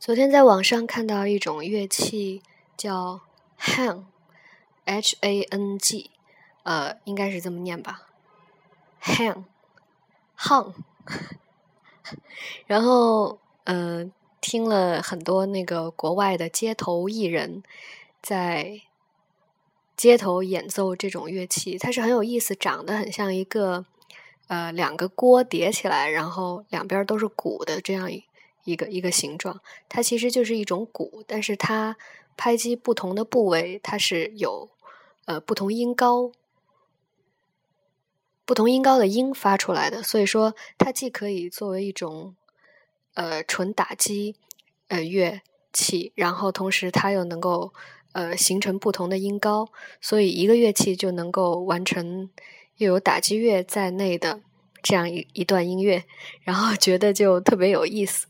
昨天在网上看到一种乐器叫 hang，h a n g，呃，应该是这么念吧，hang，hang。然后，呃，听了很多那个国外的街头艺人，在街头演奏这种乐器，它是很有意思，长得很像一个呃两个锅叠起来，然后两边都是鼓的这样一一。个一个形状，它其实就是一种鼓，但是它拍击不同的部位，它是有呃不同音高、不同音高的音发出来的。所以说，它既可以作为一种呃纯打击呃乐器，然后同时它又能够呃形成不同的音高，所以一个乐器就能够完成又有打击乐在内的这样一一段音乐，然后觉得就特别有意思。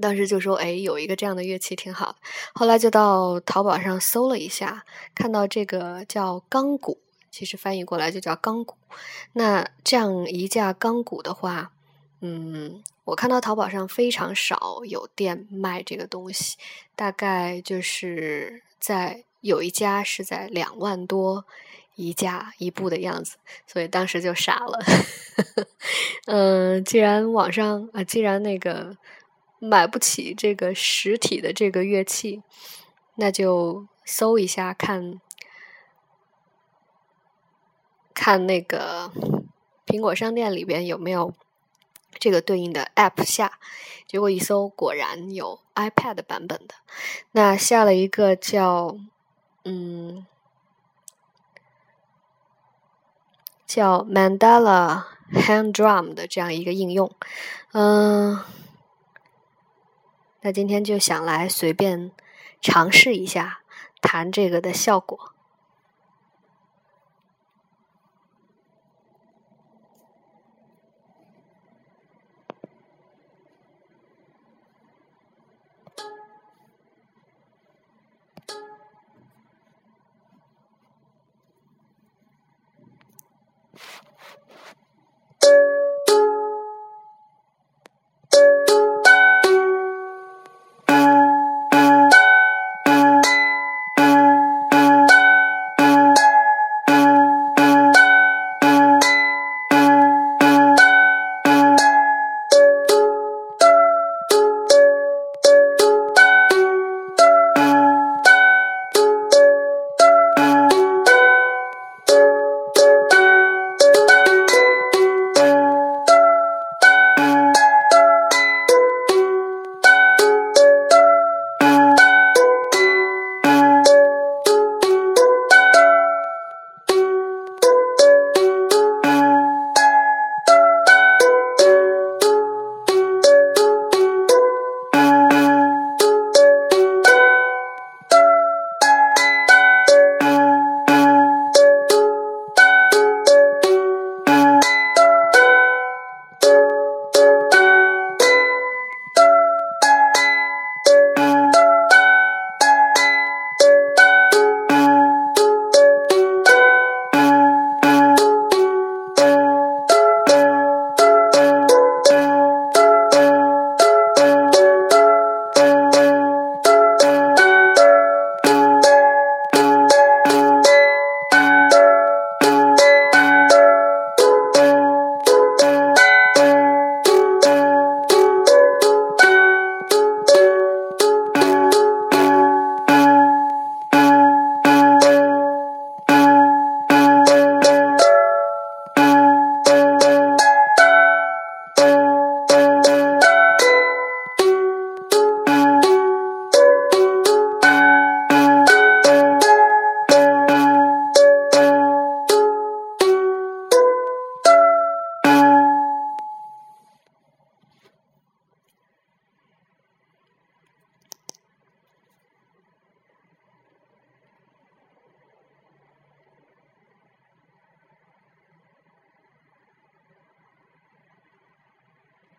当时就说：“哎，有一个这样的乐器挺好的。”后来就到淘宝上搜了一下，看到这个叫钢鼓，其实翻译过来就叫钢鼓。那这样一架钢鼓的话，嗯，我看到淘宝上非常少有店卖这个东西，大概就是在有一家是在两万多一架一部的样子，所以当时就傻了。嗯，既然网上啊，既然那个。买不起这个实体的这个乐器，那就搜一下看，看那个苹果商店里边有没有这个对应的 App 下。结果一搜，果然有 iPad 版本的。那下了一个叫嗯叫 Mandala Hand Drum 的这样一个应用，嗯。那今天就想来随便尝试一下弹这个的效果。